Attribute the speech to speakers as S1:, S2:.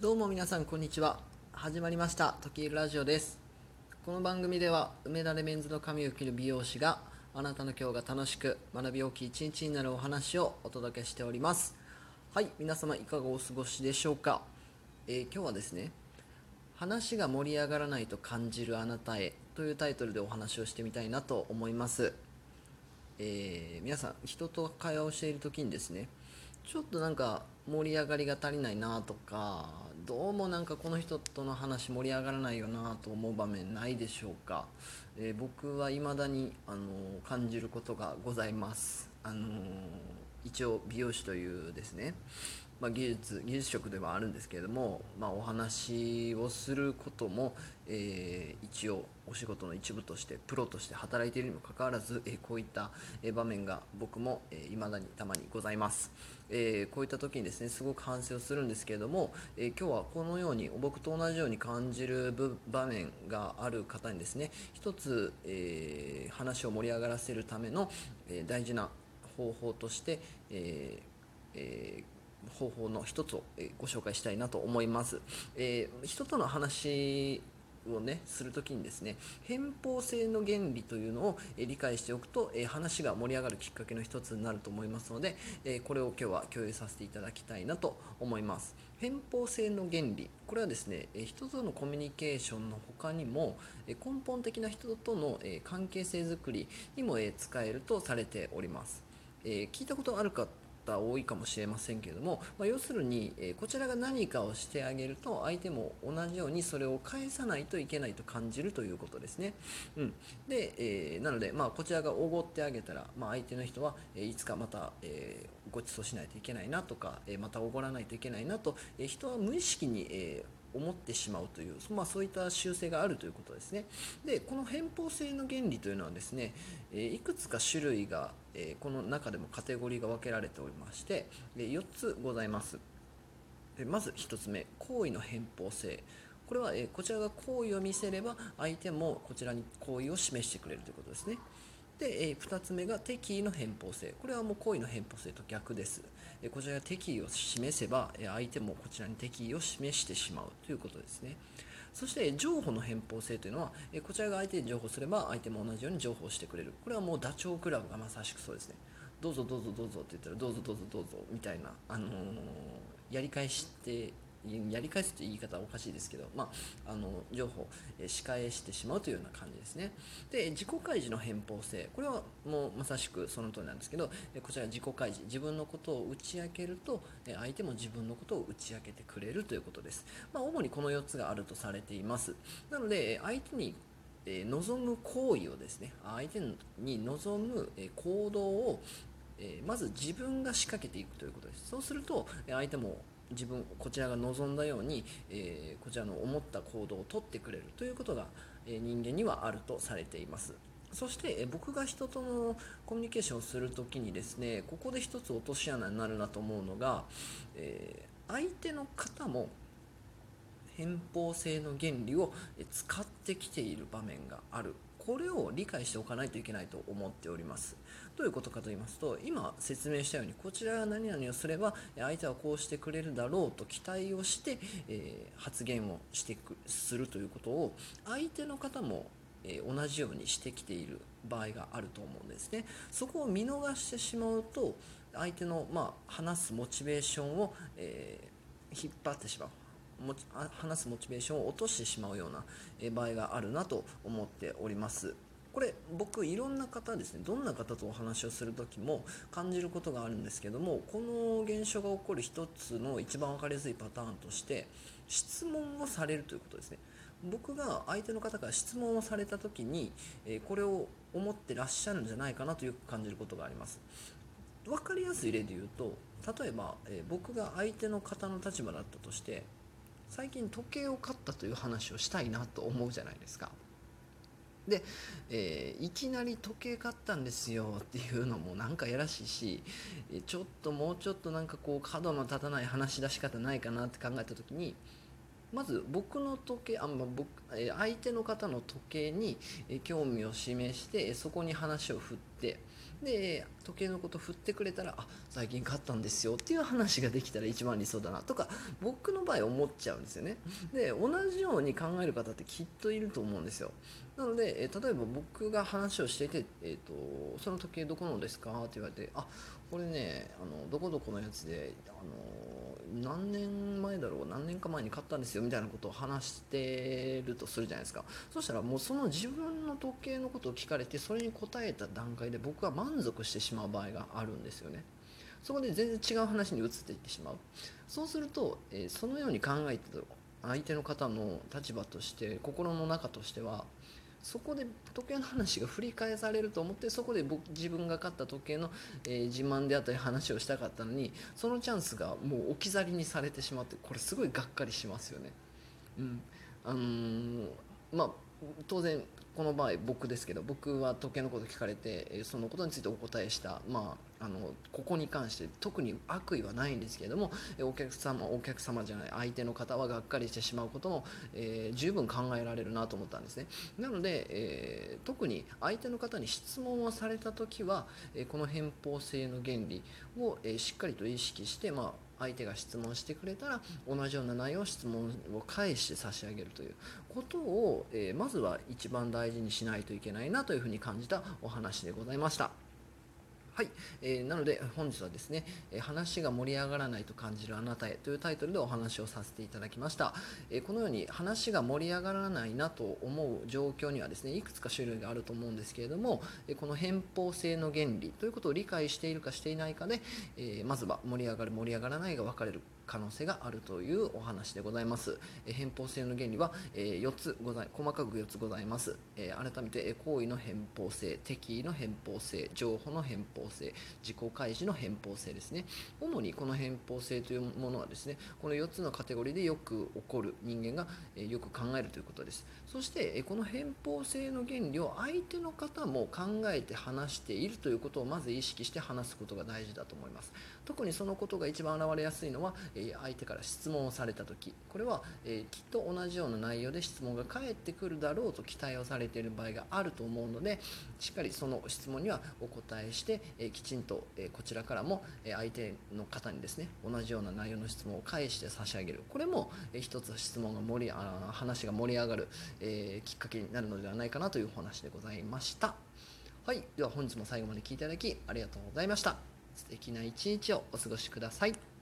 S1: どうも皆さんこんにちは。始まりました。時計ラジオです。この番組では梅田レメンズの髪を切る美容師があなたの今日が楽しく学び大きい一日になるお話をお届けしております。はい皆様いかがお過ごしでしょうか、えー今日はですね話が盛り上がらないと感じるあなたへというタイトルでお話をしてみたいなと思います。えー皆さん人と会話をしている時にですねちょっとなんか盛り上がりが足りないなとかどうもなんかこの人との話盛り上がらないよなと思う場面ないでしょうか、えー僕は未だに、あの感じることがございます、あのー一応美容師というですね、まあ、技術技術職ではあるんですけれども、まあ、お話をすることも、えー一応お仕事の一部としてプロとして働いているにもかかわらず、えーこういった、場面が僕も、えー未だにたまにございます、えこういった時にですねすごく反省をするんですけれども、え今日はこのように僕と同じように感じる場面がある方にですね一つ、えー話を盛り上がらせるための、え大事な方法として、えーえー方法の一つを、ご紹介したいなと思います、えー人との話をねするときにですね偏方性の原理というのを、理解しておくと、え話が盛り上がるきっかけの一つになると思いますので、えこれを今日は共有させていただきたいなと思います。偏方性の原理。これはですね、え人とのコミュニケーションの他にも、え根本的な人との、え関係性づくりにも、え使えるとされております。えー聞いたことある方多いかもしれませんけれども、まあ、要するに、えーこちらが何かをしてあげると相手も同じようにそれを返さないといけないと感じるということですね。うん、で、えーなので、まあ、こちらがおごってあげたら、まあ、相手の人は、えーいつかまた、えーご馳走しないといけないなとか、えーまたおごらないといけないなと、えー人は無意識に、えー思ってしまうという、まあ、そういった習性があるということですね。でこの偏方性の原理というのはですね、えいくつか種類が、えこの中でもカテゴリーが分けられておりまして、え4つございます。でまず1つ目行為の偏方性これは、えこちらが行為を見せれば相手もこちらに行為を示してくれるということですねで、え2つ目が敵意の偏方性。これはもう行為の偏方性と逆です、えこちらが敵意を示せば、え相手もこちらに敵意を示してしまうということですね。そして情報の偏方性というのは、えこちらが相手に情報すれば相手も同じように情報してくれる。これはもうダチョウ倶楽部がまさしくそうですね。どうぞどうぞどうぞって言ったらどうぞどうぞどうぞみたいな、あのーやり返してやり返すという言い方はおかしいですけど、まあ、あの情報、えー仕返してしまうというような感じですね。で自己開示の偏方性。これはもうまさしくその通りなんですけどえこちら自己開示。自分のことを打ち明けるとえ相手も自分のことを打ち明けてくれるということです、まあ、主にこの4つがあるとされています。なので相手にえ望む行為をですね相手に望むえ行動をえまず自分が仕掛けていくということです。そうするとえ相手も自分こちらが望んだように、えーこちらの思った行動をとってくれるということが、え人間にはあるとされています。そしてえ僕が人とのコミュニケーションをするときにですねここで一つ落とし穴になるなと思うのが、えー相手の方も偏方性の原理を使ってきている場面がある。これを理解しておかないといけないと思っております。どういうことかと言いますと今説明したようにこちらが何々をすれば相手はこうしてくれるだろうと期待をして、えー発言をしてくするということを相手の方もえ同じようにしてきている場合があると思うんですね。そこを見逃してしまうと相手の、まあ、話すモチベーションを、えー引っ張ってしまう。もち話すモチベーションを落としてしまうようなえ場合があるなと思っております。これ僕いろんな方ですねどんな方とお話をする時も感じることがあるんですけどもこの現象が起こる一つの一番分かりやすいパターンとして質問をされるということですね。僕が相手の方から質問をされた時に、えこれを思ってらっしゃるんじゃないかなとよく感じることがあります。分かりやすい例で言うと例えば、え僕が相手の方の立場だったとして最近時計を買ったという話をしたいなと思うじゃないですか。で、えーいきなり時計買ったんですよっていうのもなんかやらしいしちょっともうちょっとなんかこう角の立たない話し出し方ないかなって考えた時にまず僕の時計あ、まあ、僕相手の方の時計に興味を示してそこに話を振ってで時計のこと振ってくれたらあ最近買ったんですよっていう話ができたら一番理想だなとか僕の場合思っちゃうんですよね。で同じように考える方ってきっといると思うんですよ。なので、例えば僕が話をしていて、えーと「その時計どこのですか?」って言われて「あこれねあのどこどこのやつであの何年前だろう何年か前に買ったんですよ」みたいなことを話してるとするじゃないですか。そしたらもうその自分の時計のことを聞かれてそれに答えた段階でで僕は満足してしまう場合があるんですよね。そこで全然違う話に移っていってしまう。そうすると、えそのように考えてる相手の方の立場として心の中としてはそこで時計の話が振り返されると思ってそこで僕自分が買った時計の、えー自慢であったり話をしたかったのにそのチャンスがもう置き去りにされてしまってこれすごいがっかりしますよね。うん。あのーまあ当然この場合僕ですけど僕は時計のこと聞かれてえそのことについてお答えした、まあ、あのここに関して特に悪意はないんですけれどもえお客様お客様じゃない相手の方はがっかりしてしまうことも、えー十分考えられるなと思ったんですね。なので、えー特に相手の方に質問をされた時は、えこの偏方性の原理を、えしっかりと意識して、まあ、相手が質問してくれたら同じような内容質問を返して差し上げるということを、えまずは一番大事にしないといけないなというふうに感じたお話でございました。はい、えーなので本日はですね、話が盛り上がらないと感じるあなたへというタイトルでお話をさせていただきました、えーこのように話が盛り上がらないなと思う状況にはですねいくつか種類があると思うんですけれども、この偏方性の原理ということを理解しているかしていないかで、えーまずは盛り上がる盛り上がらないが分かれる可能性があるというお話でございます、えー偏方性の原理は、え4つござい細かく4つございます、え改めてえ行為の偏方性敵意の偏方性情報の偏方性自己開示の偏方性ですね。主にこの偏方性というものはですねこの4つのカテゴリーでよく起こる人間がえよく考えるということです。そしてこの偏方性の原理を相手の方も考えて話しているということをまず意識して話すことが大事だと思います。特にそのことが一番現れやすいのは、え相手から質問をされた時これは、えきっと同じような内容で質問が返ってくるだろうと期待をされている場合があると思うのでしっかりその質問にはお答えして、えきちんと、えこちらからも、え相手の方にですね同じような内容の質問を返して差し上げるこれも、えー一つ質問が盛りあ話が盛り上がる、えきっかけになるのではないかなというお話でございました。はい、では本日も最後まで聞いていただきありがとうございました。素敵な一日をお過ごしください。